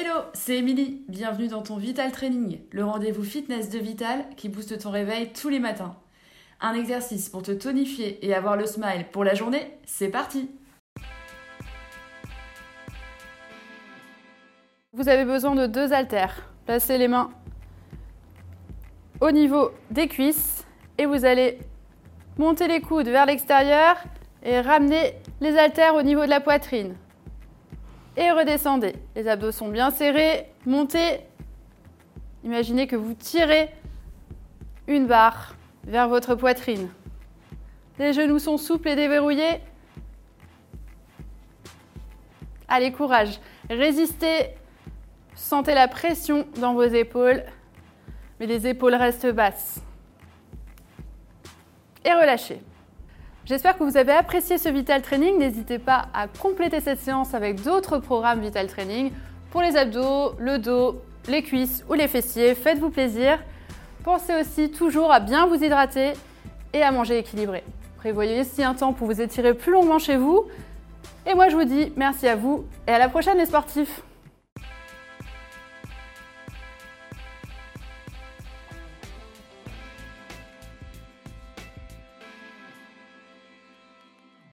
Hello, c'est Émilie. Bienvenue dans ton Vital Training, le rendez-vous fitness de Vital qui booste ton réveil tous les matins. Un exercice pour te tonifier et avoir le smile pour la journée, c'est parti Vous avez besoin de deux haltères. Placez les mains au niveau des cuisses et vous allez monter les coudes vers l'extérieur et ramener les haltères au niveau de la poitrine et redescendez. Les abdos sont bien serrés. Montez. Imaginez que vous tirez une barre vers votre poitrine. Les genoux sont souples et déverrouillés. Allez, courage. Résistez. Sentez la pression dans vos épaules. Mais les épaules restent basses. Et relâchez. J'espère que vous avez apprécié ce Vital Training. N'hésitez pas à compléter cette séance avec d'autres programmes Vital Training pour les abdos, le dos, les cuisses ou les fessiers. Faites-vous plaisir. Pensez aussi toujours à bien vous hydrater et à manger équilibré. Prévoyez aussi un temps pour vous étirer plus longuement chez vous. Et moi je vous dis merci à vous et à la prochaine les sportifs